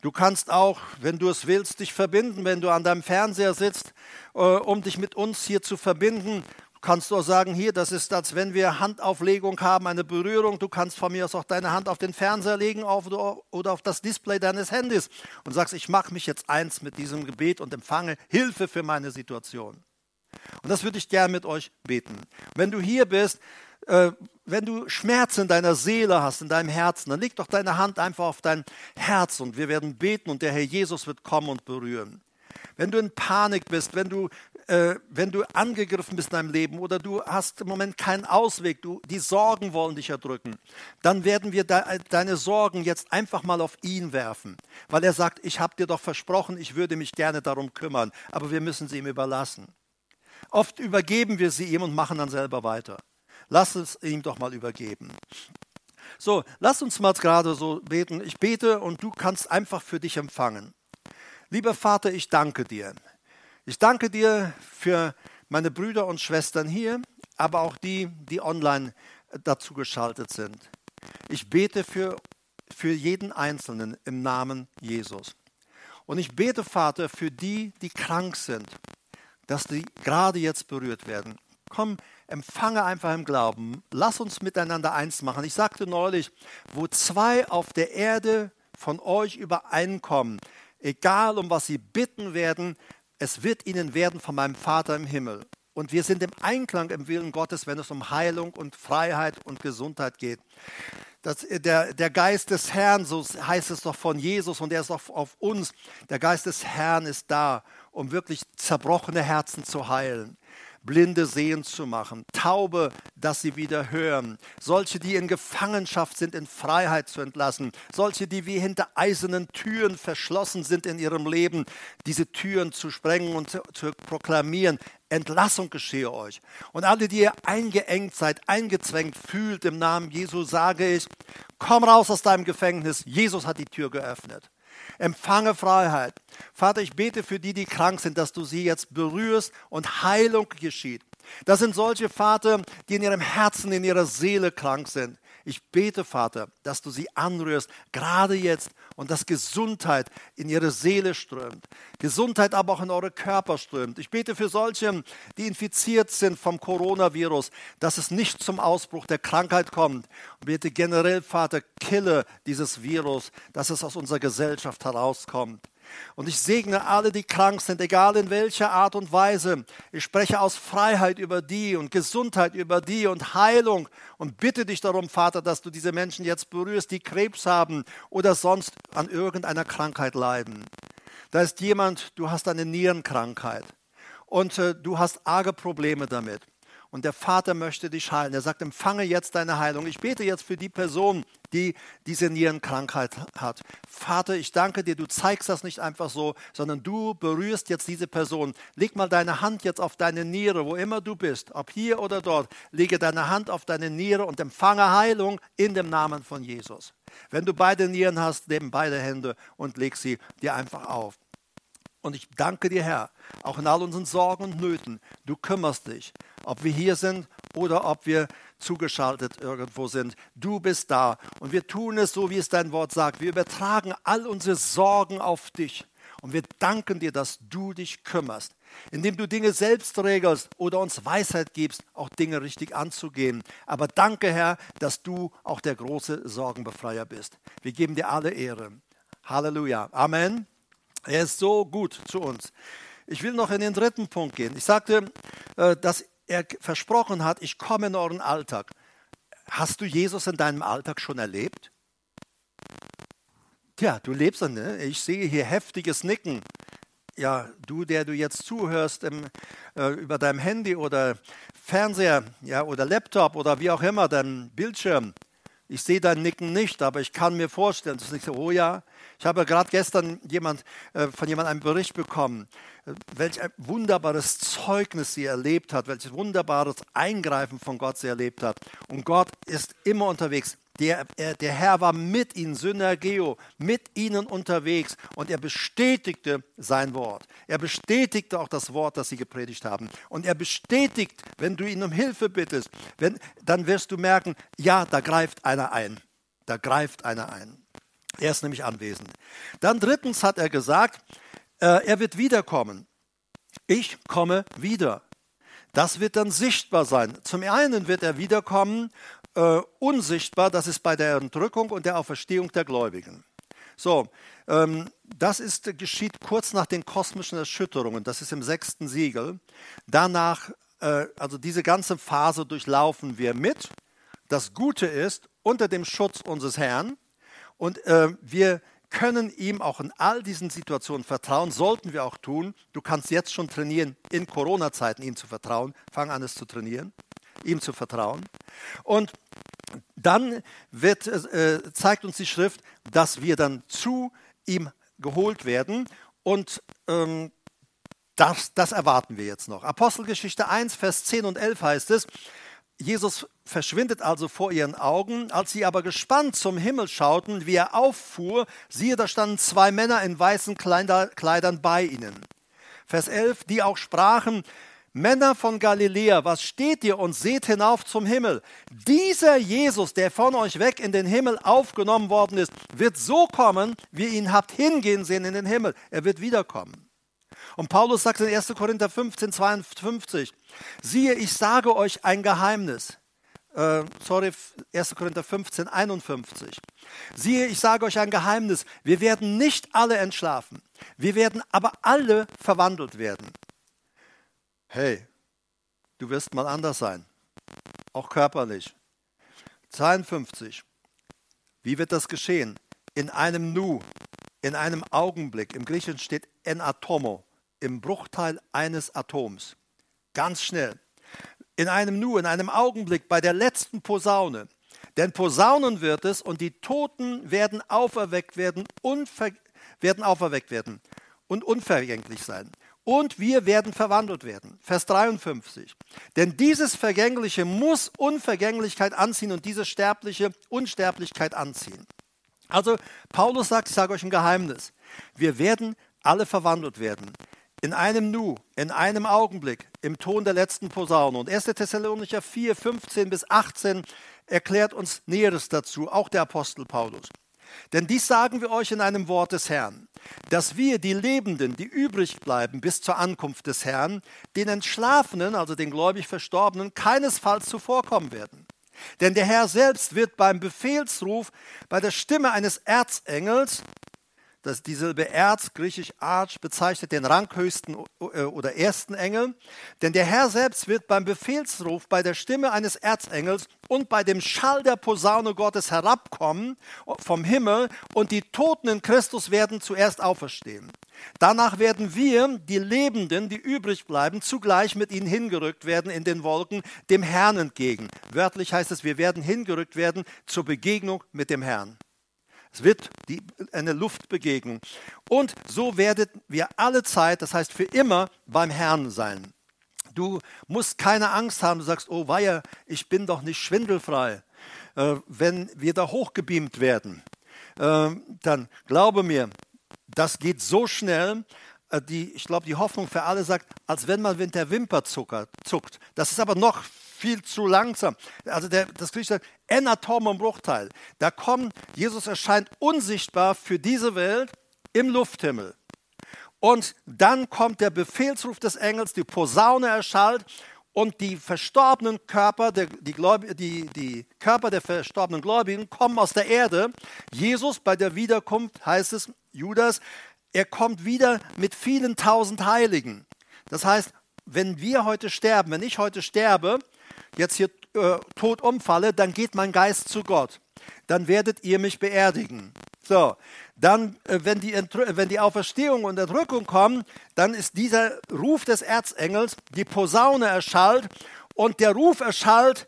Du kannst auch, wenn du es willst, dich verbinden, wenn du an deinem Fernseher sitzt, äh, um dich mit uns hier zu verbinden kannst du auch sagen, hier, das ist, als wenn wir Handauflegung haben, eine Berührung. Du kannst von mir aus auch deine Hand auf den Fernseher legen auf, oder auf das Display deines Handys und sagst, ich mache mich jetzt eins mit diesem Gebet und empfange Hilfe für meine Situation. Und das würde ich gerne mit euch beten. Wenn du hier bist, äh, wenn du Schmerz in deiner Seele hast, in deinem Herzen, dann leg doch deine Hand einfach auf dein Herz und wir werden beten und der Herr Jesus wird kommen und berühren. Wenn du in Panik bist, wenn du äh, wenn du angegriffen bist in deinem Leben oder du hast im Moment keinen Ausweg, du, die Sorgen wollen dich erdrücken, dann werden wir de, deine Sorgen jetzt einfach mal auf ihn werfen, weil er sagt, ich habe dir doch versprochen, ich würde mich gerne darum kümmern, aber wir müssen sie ihm überlassen. Oft übergeben wir sie ihm und machen dann selber weiter. Lass es ihm doch mal übergeben. So, lass uns mal gerade so beten. Ich bete und du kannst einfach für dich empfangen. Lieber Vater, ich danke dir. Ich danke dir für meine Brüder und Schwestern hier, aber auch die, die online dazu geschaltet sind. Ich bete für, für jeden Einzelnen im Namen Jesus. Und ich bete, Vater, für die, die krank sind, dass die gerade jetzt berührt werden. Komm, empfange einfach im Glauben. Lass uns miteinander eins machen. Ich sagte neulich, wo zwei auf der Erde von euch übereinkommen, egal um was sie bitten werden, es wird ihnen werden von meinem Vater im Himmel. Und wir sind im Einklang im Willen Gottes, wenn es um Heilung und Freiheit und Gesundheit geht. Das, der, der Geist des Herrn, so heißt es doch von Jesus und er ist auch auf uns. Der Geist des Herrn ist da, um wirklich zerbrochene Herzen zu heilen. Blinde sehen zu machen, Taube, dass sie wieder hören, solche, die in Gefangenschaft sind, in Freiheit zu entlassen, solche, die wie hinter eisernen Türen verschlossen sind in ihrem Leben, diese Türen zu sprengen und zu, zu proklamieren, Entlassung geschehe euch. Und alle, die ihr eingeengt seid, eingezwängt fühlt, im Namen Jesu sage ich, komm raus aus deinem Gefängnis. Jesus hat die Tür geöffnet. Empfange Freiheit. Vater, ich bete für die, die krank sind, dass du sie jetzt berührst und Heilung geschieht. Das sind solche Vater, die in ihrem Herzen, in ihrer Seele krank sind. Ich bete, Vater, dass du sie anrührst, gerade jetzt, und dass Gesundheit in ihre Seele strömt. Gesundheit aber auch in eure Körper strömt. Ich bete für solche, die infiziert sind vom Coronavirus, dass es nicht zum Ausbruch der Krankheit kommt. Und bete generell, Vater, kille dieses Virus, dass es aus unserer Gesellschaft herauskommt. Und ich segne alle, die krank sind, egal in welcher Art und Weise. Ich spreche aus Freiheit über die und Gesundheit über die und Heilung und bitte dich darum, Vater, dass du diese Menschen jetzt berührst, die Krebs haben oder sonst an irgendeiner Krankheit leiden. Da ist jemand, du hast eine Nierenkrankheit und äh, du hast arge Probleme damit und der Vater möchte dich heilen. Er sagt, empfange jetzt deine Heilung. Ich bete jetzt für die Person, die diese Nierenkrankheit hat. Vater, ich danke dir, du zeigst das nicht einfach so, sondern du berührst jetzt diese Person. Leg mal deine Hand jetzt auf deine Niere, wo immer du bist, ob hier oder dort. Lege deine Hand auf deine Niere und empfange Heilung in dem Namen von Jesus. Wenn du beide Nieren hast, nimm beide Hände und leg sie dir einfach auf. Und ich danke dir, Herr, auch in all unseren Sorgen und Nöten. Du kümmerst dich, ob wir hier sind oder ob wir zugeschaltet irgendwo sind. Du bist da und wir tun es so, wie es dein Wort sagt. Wir übertragen all unsere Sorgen auf dich. Und wir danken dir, dass du dich kümmerst, indem du Dinge selbst regelst oder uns Weisheit gibst, auch Dinge richtig anzugehen. Aber danke, Herr, dass du auch der große Sorgenbefreier bist. Wir geben dir alle Ehre. Halleluja. Amen. Er ist so gut zu uns. Ich will noch in den dritten Punkt gehen. Ich sagte, äh, dass er versprochen hat, ich komme in euren Alltag. Hast du Jesus in deinem Alltag schon erlebt? Tja, du lebst, ne? ich sehe hier heftiges Nicken. ja, du, der du jetzt zuhörst im, äh, über deinem Handy oder Fernseher ja, oder Laptop oder wie auch immer, dein Bildschirm. Ich sehe dein Nicken nicht, aber ich kann mir vorstellen, das ist nicht so, oh ja. Ich habe gerade gestern jemand, äh, von jemandem einen Bericht bekommen, äh, welch ein wunderbares Zeugnis sie erlebt hat, welches wunderbares Eingreifen von Gott sie erlebt hat. Und Gott ist immer unterwegs. Der, der Herr war mit ihnen, Synergeo, mit ihnen unterwegs und er bestätigte sein Wort. Er bestätigte auch das Wort, das sie gepredigt haben. Und er bestätigt, wenn du ihn um Hilfe bittest, wenn, dann wirst du merken, ja, da greift einer ein. Da greift einer ein. Er ist nämlich anwesend. Dann drittens hat er gesagt, äh, er wird wiederkommen. Ich komme wieder. Das wird dann sichtbar sein. Zum einen wird er wiederkommen äh, unsichtbar, das ist bei der Entrückung und der Auferstehung der Gläubigen. So, ähm, das ist, geschieht kurz nach den kosmischen Erschütterungen, das ist im sechsten Siegel. Danach, äh, also diese ganze Phase durchlaufen wir mit. Das Gute ist, unter dem Schutz unseres Herrn und äh, wir können ihm auch in all diesen Situationen vertrauen, sollten wir auch tun. Du kannst jetzt schon trainieren, in Corona-Zeiten ihm zu vertrauen. Fang an, es zu trainieren ihm zu vertrauen. Und dann wird, äh, zeigt uns die Schrift, dass wir dann zu ihm geholt werden und ähm, das, das erwarten wir jetzt noch. Apostelgeschichte 1, Vers 10 und 11 heißt es, Jesus verschwindet also vor ihren Augen. Als sie aber gespannt zum Himmel schauten, wie er auffuhr, siehe, da standen zwei Männer in weißen Kleidern bei ihnen. Vers 11, die auch sprachen, Männer von Galiläa, was steht ihr und seht hinauf zum Himmel? Dieser Jesus, der von euch weg in den Himmel aufgenommen worden ist, wird so kommen, wie ihr ihn habt hingehen sehen in den Himmel. Er wird wiederkommen. Und Paulus sagt in 1. Korinther 15, 52, siehe, ich sage euch ein Geheimnis. Äh, sorry, 1. Korinther 15, 51. Siehe, ich sage euch ein Geheimnis. Wir werden nicht alle entschlafen. Wir werden aber alle verwandelt werden hey, du wirst mal anders sein, auch körperlich. 52. Wie wird das geschehen? In einem Nu, in einem Augenblick. Im Griechischen steht en atomo, im Bruchteil eines Atoms. Ganz schnell. In einem Nu, in einem Augenblick, bei der letzten Posaune. Denn Posaunen wird es und die Toten werden auferweckt werden, werden auferweckt werden und unvergänglich sein und wir werden verwandelt werden. Vers 53. Denn dieses Vergängliche muss Unvergänglichkeit anziehen und dieses Sterbliche Unsterblichkeit anziehen. Also Paulus sagt, ich sage euch ein Geheimnis. Wir werden alle verwandelt werden. In einem Nu, in einem Augenblick, im Ton der letzten Posaune. Und 1. Thessalonicher 4, 15 bis 18 erklärt uns Näheres dazu, auch der Apostel Paulus. Denn dies sagen wir euch in einem Wort des Herrn, dass wir, die Lebenden, die übrig bleiben bis zur Ankunft des Herrn, den Entschlafenen, also den gläubig Verstorbenen, keinesfalls zuvorkommen werden. Denn der Herr selbst wird beim Befehlsruf, bei der Stimme eines Erzengels dass die Silbe Erz, griechisch Arch, bezeichnet den ranghöchsten äh, oder ersten Engel. Denn der Herr selbst wird beim Befehlsruf, bei der Stimme eines Erzengels und bei dem Schall der Posaune Gottes herabkommen vom Himmel und die Toten in Christus werden zuerst auferstehen. Danach werden wir, die Lebenden, die übrig bleiben, zugleich mit ihnen hingerückt werden in den Wolken, dem Herrn entgegen. Wörtlich heißt es, wir werden hingerückt werden zur Begegnung mit dem Herrn. Es wird die, eine Luftbegegnung. Und so werdet wir alle Zeit, das heißt für immer, beim Herrn sein. Du musst keine Angst haben, du sagst, oh weia, ich bin doch nicht schwindelfrei. Äh, wenn wir da hochgebeamt werden, äh, dann glaube mir, das geht so schnell, äh, die, ich glaube, die Hoffnung für alle sagt, als wenn man mit der Wimper zuckt. Das ist aber noch viel zu langsam. Also der, das Griechische sagt, en atomum Bruchteil. Da kommt, Jesus erscheint unsichtbar für diese Welt im Lufthimmel. Und dann kommt der Befehlsruf des Engels, die Posaune erschallt und die verstorbenen Körper, der, die, die, die, Körper der verstorbenen Gläubigen kommen aus der Erde. Jesus bei der Wiederkunft heißt es, Judas, er kommt wieder mit vielen tausend Heiligen. Das heißt, wenn wir heute sterben, wenn ich heute sterbe, jetzt hier äh, tot umfalle, dann geht mein Geist zu Gott. Dann werdet ihr mich beerdigen. So, dann, äh, wenn die, wenn die Auferstehung und Entrückung kommen, dann ist dieser Ruf des Erzengels, die Posaune erschallt und der Ruf erschallt,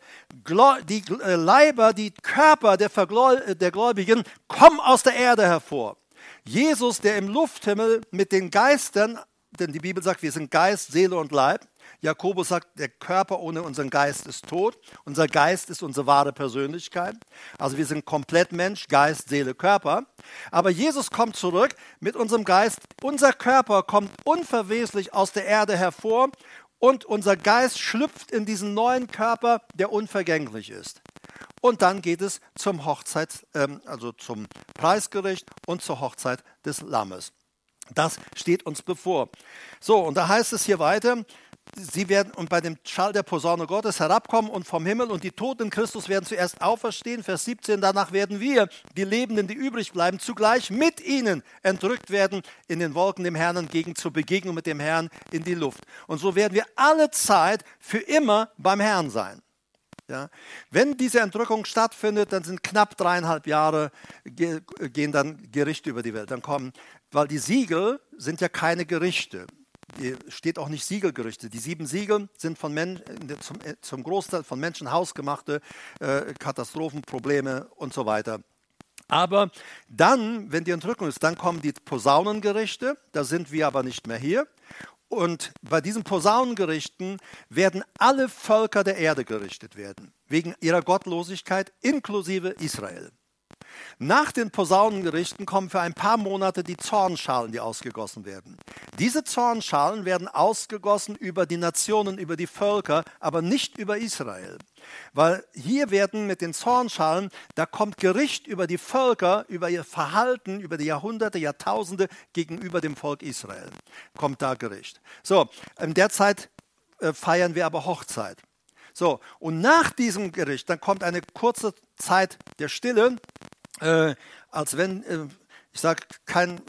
die äh, Leiber, die Körper der, der Gläubigen kommen aus der Erde hervor. Jesus, der im Lufthimmel mit den Geistern, denn die Bibel sagt, wir sind Geist, Seele und Leib. Jakobus sagt, der Körper ohne unseren Geist ist tot. Unser Geist ist unsere wahre Persönlichkeit. Also wir sind komplett Mensch, Geist, Seele, Körper. Aber Jesus kommt zurück mit unserem Geist. Unser Körper kommt unverweslich aus der Erde hervor und unser Geist schlüpft in diesen neuen Körper, der unvergänglich ist. Und dann geht es zum Hochzeit, ähm, also zum Preisgericht und zur Hochzeit des Lammes. Das steht uns bevor. So, und da heißt es hier weiter, sie werden und bei dem Schall der Posaune Gottes herabkommen und vom Himmel und die Toten Christus werden zuerst auferstehen. Vers 17, danach werden wir, die Lebenden, die übrig bleiben, zugleich mit ihnen entrückt werden in den Wolken dem Herrn entgegen zur Begegnung mit dem Herrn in die Luft. Und so werden wir alle Zeit für immer beim Herrn sein. Ja. Wenn diese Entrückung stattfindet, dann sind knapp dreieinhalb Jahre, gehen dann Gerichte über die Welt. Dann kommen, weil die Siegel sind ja keine Gerichte steht auch nicht Siegelgerüchte. Die sieben Siegel sind von Men zum, äh, zum, Großteil von Menschen hausgemachte äh, Katastrophen, Probleme und so weiter. Aber dann, wenn die Entrückung ist, dann kommen die Posaunengerichte, da sind wir aber nicht mehr hier. Und bei diesen Posaunengerichten werden alle Völker der Erde gerichtet werden, wegen ihrer Gottlosigkeit, inklusive Israel. Nach den Posaunengerichten kommen für ein paar Monate die Zornschalen, die ausgegossen werden. Diese Zornschalen werden ausgegossen über die Nationen, über die Völker, aber nicht über Israel. Weil hier werden mit den Zornschalen, da kommt Gericht über die Völker, über ihr Verhalten, über die Jahrhunderte, Jahrtausende gegenüber dem Volk Israel. Kommt da Gericht. So, in der Zeit äh, feiern wir aber Hochzeit. So, und nach diesem Gericht, dann kommt eine kurze Zeit der Stille, äh, als wenn, äh, ich sage, kein,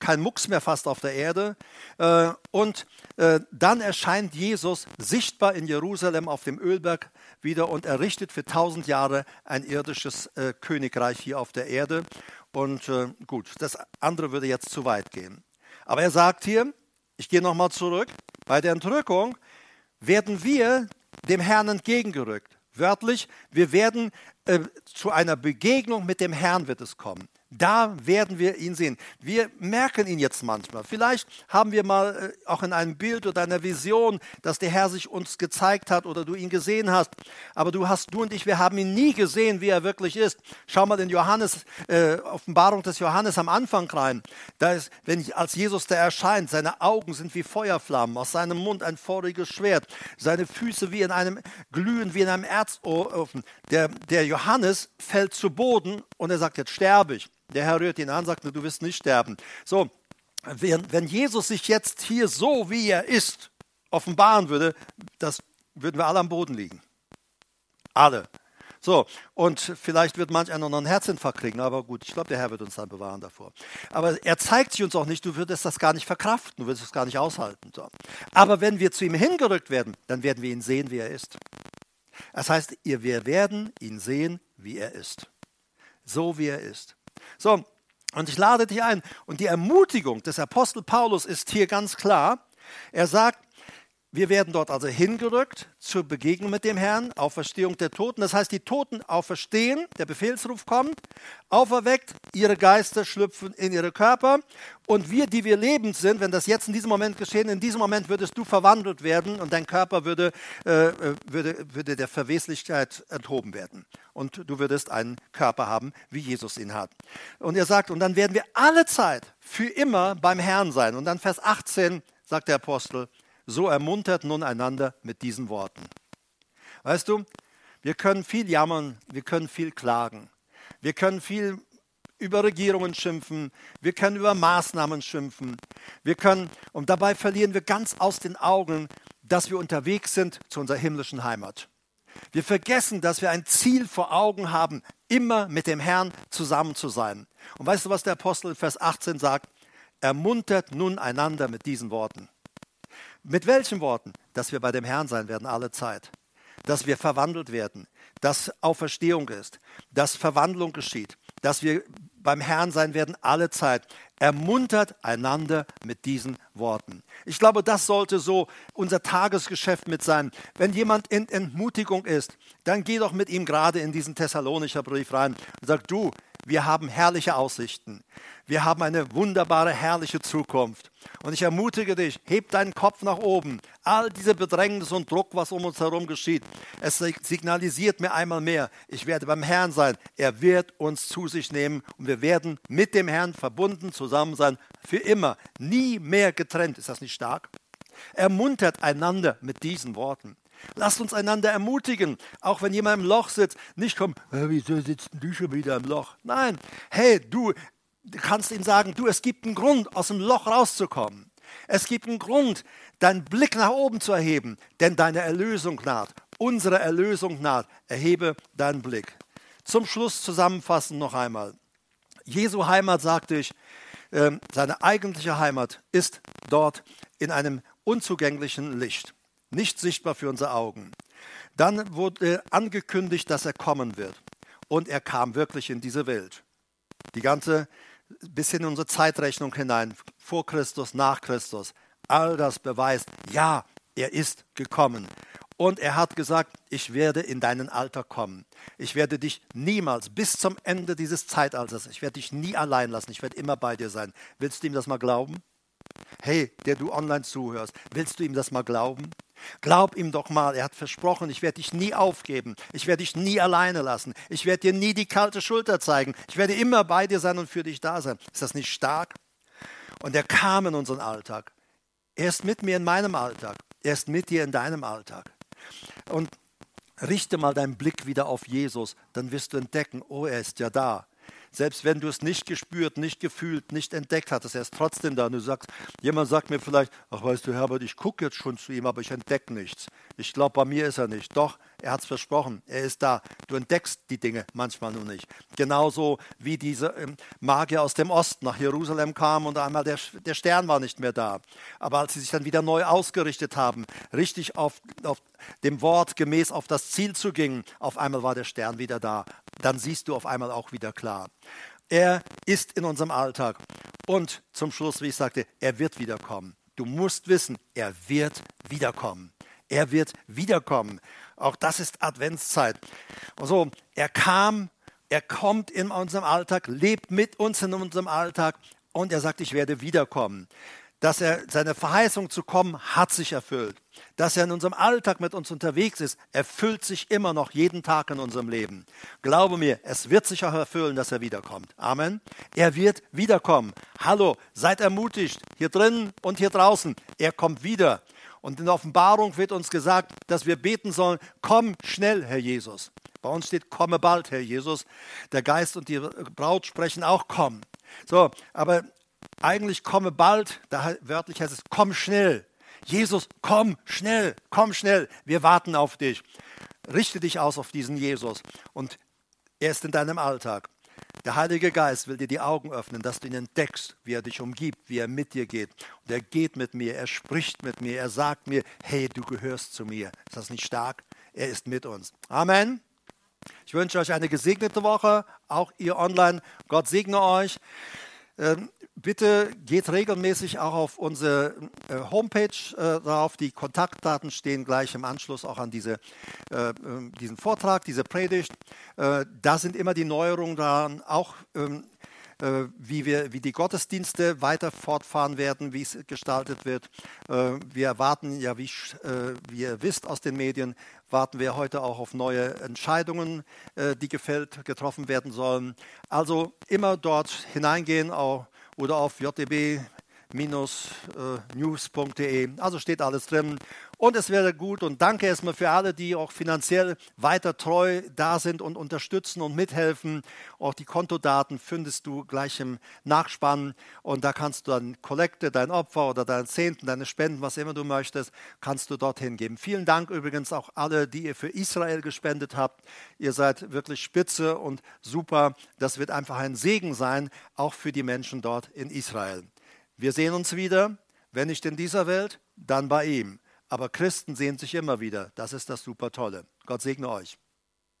kein Mucks mehr fast auf der Erde. Äh, und äh, dann erscheint Jesus sichtbar in Jerusalem auf dem Ölberg wieder und errichtet für tausend Jahre ein irdisches äh, Königreich hier auf der Erde. Und gut, das andere würde jetzt zu weit gehen. Aber er sagt hier, ich gehe nochmal zurück, bei der Entrückung werden wir dem Herrn entgegengerückt. Wörtlich, wir werden äh, zu einer Begegnung mit dem Herrn wird es kommen. Da werden wir ihn sehen. Wir merken ihn jetzt manchmal. Vielleicht haben wir mal äh, auch in einem Bild oder einer Vision, dass der Herr sich uns gezeigt hat oder du ihn gesehen hast. Aber du hast, du und ich, wir haben ihn nie gesehen, wie er wirklich ist. Schau mal in Johannes, äh, Offenbarung des Johannes am Anfang rein. Da ist, wenn ich, als Jesus da erscheint, seine Augen sind wie Feuerflammen, aus seinem Mund ein feuriges Schwert, seine Füße wie in einem glühen, wie in einem Erzofen. Der, der Johannes fällt zu Boden und er sagt, jetzt sterbe ich. Der Herr rührt ihn an, sagt, du wirst nicht sterben. So, wenn, wenn Jesus sich jetzt hier so, wie er ist, offenbaren würde, das würden wir alle am Boden liegen. Alle. So, und vielleicht wird manch einer noch einen Herzinfarkt kriegen, aber gut, ich glaube, der Herr wird uns dann bewahren davor. Aber er zeigt sich uns auch nicht, du würdest das gar nicht verkraften, du würdest es gar nicht aushalten. So. Aber wenn wir zu ihm hingerückt werden, dann werden wir ihn sehen, wie er ist. Das heißt, wir werden ihn sehen, wie er ist. So wie er ist. So, und ich lade dich ein. Und die Ermutigung des Apostel Paulus ist hier ganz klar. Er sagt, wir werden dort also hingerückt zur Begegnung mit dem Herrn, Auferstehung der Toten. Das heißt, die Toten auferstehen, der Befehlsruf kommt, auferweckt, ihre Geister schlüpfen in ihre Körper. Und wir, die wir lebend sind, wenn das jetzt in diesem Moment geschehen, in diesem Moment würdest du verwandelt werden und dein Körper würde, äh, äh würde, würde der Verweslichkeit enthoben werden. Und du würdest einen Körper haben, wie Jesus ihn hat. Und er sagt, und dann werden wir alle Zeit für immer beim Herrn sein. Und dann Vers 18 sagt der Apostel, so ermuntert nun einander mit diesen Worten. Weißt du, wir können viel jammern, wir können viel klagen, wir können viel über Regierungen schimpfen, wir können über Maßnahmen schimpfen, wir können, und dabei verlieren wir ganz aus den Augen, dass wir unterwegs sind zu unserer himmlischen Heimat. Wir vergessen, dass wir ein Ziel vor Augen haben, immer mit dem Herrn zusammen zu sein. Und weißt du, was der Apostel in Vers 18 sagt? Ermuntert nun einander mit diesen Worten. Mit welchen Worten? Dass wir bei dem Herrn sein werden alle Zeit. Dass wir verwandelt werden. Dass Auferstehung ist. Dass Verwandlung geschieht. Dass wir beim Herrn sein werden alle Zeit. Ermuntert einander mit diesen Worten. Ich glaube, das sollte so unser Tagesgeschäft mit sein. Wenn jemand in Entmutigung ist, dann geh doch mit ihm gerade in diesen Thessalonischer Brief rein und sag, du, wir haben herrliche Aussichten. Wir haben eine wunderbare, herrliche Zukunft. Und ich ermutige dich, heb deinen Kopf nach oben. All diese Bedrängnis und Druck, was um uns herum geschieht, es signalisiert mir einmal mehr, ich werde beim Herrn sein. Er wird uns zu sich nehmen und wir werden mit dem Herrn verbunden zusammen sein, für immer, nie mehr getrennt. Ist das nicht stark? Ermuntert einander mit diesen Worten. Lasst uns einander ermutigen, auch wenn jemand im Loch sitzt. Nicht kommen, wieso sitzt du schon wieder im Loch? Nein, hey, du, du kannst ihm sagen, du, es gibt einen Grund, aus dem Loch rauszukommen. Es gibt einen Grund, deinen Blick nach oben zu erheben, denn deine Erlösung naht. Unsere Erlösung naht. Erhebe deinen Blick. Zum Schluss zusammenfassen noch einmal. Jesu Heimat, sagte ich, ähm, seine eigentliche Heimat ist dort in einem unzugänglichen Licht, nicht sichtbar für unsere Augen. Dann wurde angekündigt, dass er kommen wird. Und er kam wirklich in diese Welt. Die ganze bis in unsere Zeitrechnung hinein, vor Christus, nach Christus. All das beweist, ja, er ist gekommen. Und er hat gesagt, ich werde in deinen Alter kommen. Ich werde dich niemals, bis zum Ende dieses Zeitalters, ich werde dich nie allein lassen. Ich werde immer bei dir sein. Willst du ihm das mal glauben? Hey, der du online zuhörst, willst du ihm das mal glauben? Glaub ihm doch mal, er hat versprochen, ich werde dich nie aufgeben, ich werde dich nie alleine lassen, ich werde dir nie die kalte Schulter zeigen, ich werde immer bei dir sein und für dich da sein. Ist das nicht stark? Und er kam in unseren Alltag. Er ist mit mir in meinem Alltag, er ist mit dir in deinem Alltag. Und richte mal deinen Blick wieder auf Jesus, dann wirst du entdecken, oh, er ist ja da. Selbst wenn du es nicht gespürt, nicht gefühlt, nicht entdeckt hattest, er ist trotzdem da. Und du sagst, jemand sagt mir vielleicht, ach weißt du, Herbert, ich gucke jetzt schon zu ihm, aber ich entdecke nichts. Ich glaube, bei mir ist er nicht. Doch, er hat es versprochen, er ist da. Du entdeckst die Dinge manchmal nur nicht. Genauso wie diese ähm, Magier aus dem Osten nach Jerusalem kamen und einmal der, der Stern war nicht mehr da. Aber als sie sich dann wieder neu ausgerichtet haben, richtig auf, auf dem Wort gemäß auf das Ziel zu gingen, auf einmal war der Stern wieder da. Dann siehst du auf einmal auch wieder klar. Er ist in unserem Alltag. Und zum Schluss, wie ich sagte, er wird wiederkommen. Du musst wissen, er wird wiederkommen. Er wird wiederkommen. Auch das ist Adventszeit. Also, er kam, er kommt in unserem Alltag, lebt mit uns in unserem Alltag und er sagt, ich werde wiederkommen. Dass er seine Verheißung zu kommen hat sich erfüllt. Dass er in unserem Alltag mit uns unterwegs ist, erfüllt sich immer noch jeden Tag in unserem Leben. Glaube mir, es wird sich auch erfüllen, dass er wiederkommt. Amen. Er wird wiederkommen. Hallo, seid ermutigt, hier drinnen und hier draußen. Er kommt wieder. Und in der Offenbarung wird uns gesagt, dass wir beten sollen, komm schnell, Herr Jesus. Bei uns steht, komme bald, Herr Jesus. Der Geist und die Braut sprechen auch, komm. So, aber eigentlich komme bald, da wörtlich heißt es, komm schnell. Jesus, komm schnell, komm schnell, wir warten auf dich. Richte dich aus auf diesen Jesus und er ist in deinem Alltag. Der Heilige Geist will dir die Augen öffnen, dass du ihn entdeckst, wie er dich umgibt, wie er mit dir geht. Und er geht mit mir, er spricht mit mir, er sagt mir, hey, du gehörst zu mir. Ist das nicht stark? Er ist mit uns. Amen. Ich wünsche euch eine gesegnete Woche, auch ihr online. Gott segne euch. Ähm, bitte geht regelmäßig auch auf unsere äh, Homepage äh, drauf. Die Kontaktdaten stehen gleich im Anschluss auch an diese, äh, ähm, diesen Vortrag, diese Predigt. Da sind immer die Neuerungen dran, auch ähm, wie, wir, wie die Gottesdienste weiter fortfahren werden, wie es gestaltet wird. Wir erwarten ja, wie, wie ihr wisst aus den Medien, warten wir heute auch auf neue Entscheidungen, die gefällt, getroffen werden sollen. Also immer dort hineingehen, oder auf jdb-news.de. Also steht alles drin. Und es wäre gut und danke erstmal für alle, die auch finanziell weiter treu da sind und unterstützen und mithelfen. Auch die Kontodaten findest du gleich im Nachspann und da kannst du dann Kollekte, dein Opfer oder dein Zehnten, deine Spenden, was immer du möchtest, kannst du dorthin geben. Vielen Dank übrigens auch alle, die ihr für Israel gespendet habt. Ihr seid wirklich spitze und super. Das wird einfach ein Segen sein, auch für die Menschen dort in Israel. Wir sehen uns wieder, wenn nicht in dieser Welt, dann bei ihm. Aber Christen sehen sich immer wieder. Das ist das super Tolle. Gott segne euch.